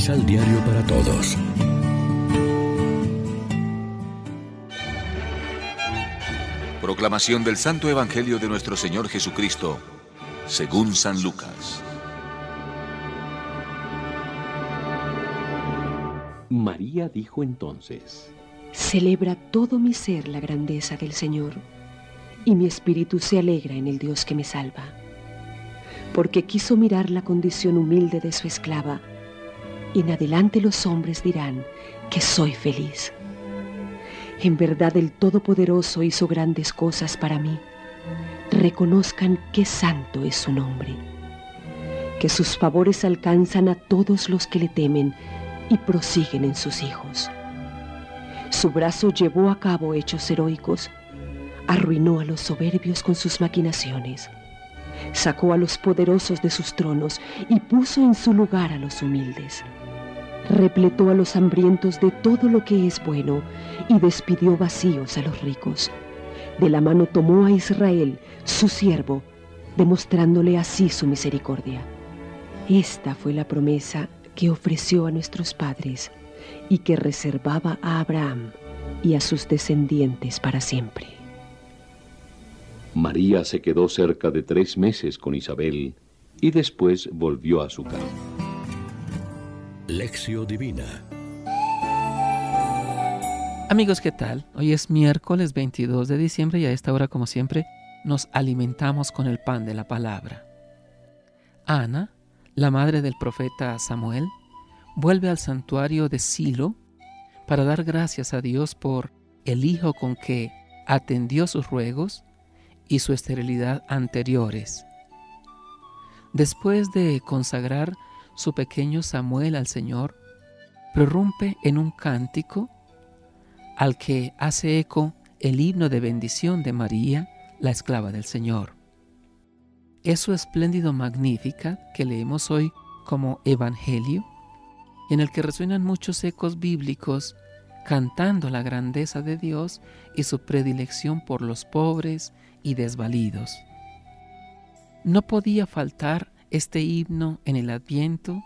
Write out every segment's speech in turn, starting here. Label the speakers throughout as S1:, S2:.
S1: Misal Diario para Todos.
S2: Proclamación del Santo Evangelio de nuestro Señor Jesucristo, según San Lucas.
S3: María dijo entonces,
S4: Celebra todo mi ser la grandeza del Señor, y mi espíritu se alegra en el Dios que me salva, porque quiso mirar la condición humilde de su esclava, y en adelante los hombres dirán que soy feliz. En verdad el Todopoderoso hizo grandes cosas para mí. Reconozcan qué santo es su nombre. Que sus favores alcanzan a todos los que le temen y prosiguen en sus hijos. Su brazo llevó a cabo hechos heroicos, arruinó a los soberbios con sus maquinaciones, sacó a los poderosos de sus tronos y puso en su lugar a los humildes repletó a los hambrientos de todo lo que es bueno y despidió vacíos a los ricos. De la mano tomó a Israel, su siervo, demostrándole así su misericordia. Esta fue la promesa que ofreció a nuestros padres y que reservaba a Abraham y a sus descendientes para siempre.
S3: María se quedó cerca de tres meses con Isabel y después volvió a su casa.
S1: Lección Divina.
S5: Amigos, ¿qué tal? Hoy es miércoles 22 de diciembre y a esta hora, como siempre, nos alimentamos con el pan de la palabra. Ana, la madre del profeta Samuel, vuelve al santuario de Silo para dar gracias a Dios por el hijo con que atendió sus ruegos y su esterilidad anteriores. Después de consagrar su pequeño Samuel al Señor, prorrumpe en un cántico al que hace eco el himno de bendición de María, la esclava del Señor. Es su espléndido Magnífica que leemos hoy como Evangelio, en el que resuenan muchos ecos bíblicos cantando la grandeza de Dios y su predilección por los pobres y desvalidos. No podía faltar este himno en el Adviento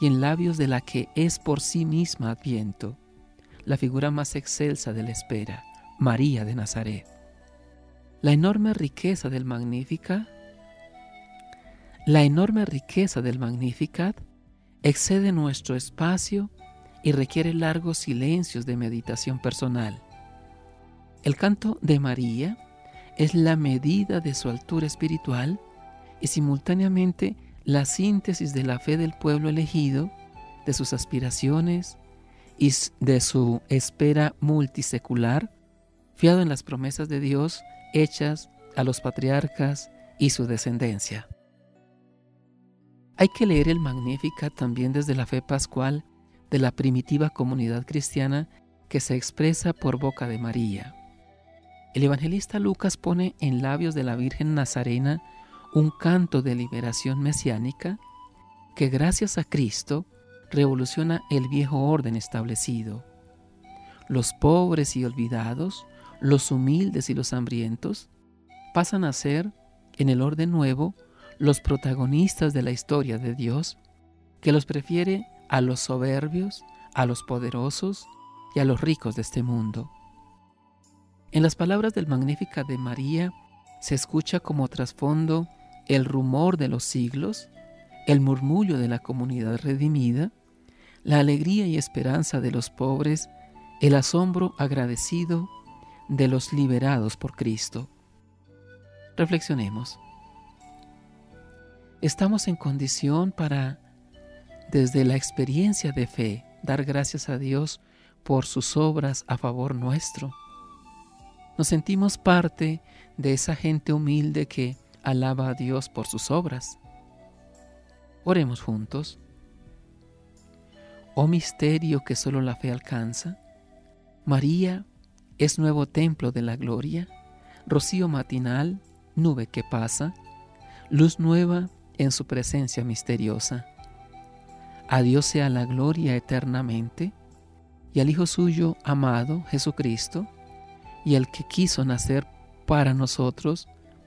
S5: y en labios de la que es por sí misma Adviento, la figura más excelsa de la espera, María de Nazaret. La enorme riqueza del Magnificat, la enorme riqueza del Magnificat excede nuestro espacio y requiere largos silencios de meditación personal. El canto de María es la medida de su altura espiritual y simultáneamente la síntesis de la fe del pueblo elegido, de sus aspiraciones y de su espera multisecular, fiado en las promesas de Dios hechas a los patriarcas y su descendencia. Hay que leer el Magnífica también desde la fe pascual de la primitiva comunidad cristiana que se expresa por boca de María. El evangelista Lucas pone en labios de la Virgen Nazarena un canto de liberación mesiánica que gracias a Cristo revoluciona el viejo orden establecido. Los pobres y olvidados, los humildes y los hambrientos, pasan a ser, en el orden nuevo, los protagonistas de la historia de Dios, que los prefiere a los soberbios, a los poderosos y a los ricos de este mundo. En las palabras del Magnífica de María se escucha como trasfondo el rumor de los siglos, el murmullo de la comunidad redimida, la alegría y esperanza de los pobres, el asombro agradecido de los liberados por Cristo. Reflexionemos. Estamos en condición para, desde la experiencia de fe, dar gracias a Dios por sus obras a favor nuestro. Nos sentimos parte de esa gente humilde que, alaba a Dios por sus obras. Oremos juntos. Oh misterio que solo la fe alcanza, María es nuevo templo de la gloria, rocío matinal, nube que pasa, luz nueva en su presencia misteriosa. A Dios sea la gloria eternamente, y al Hijo suyo amado, Jesucristo, y al que quiso nacer para nosotros,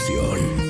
S1: conexión.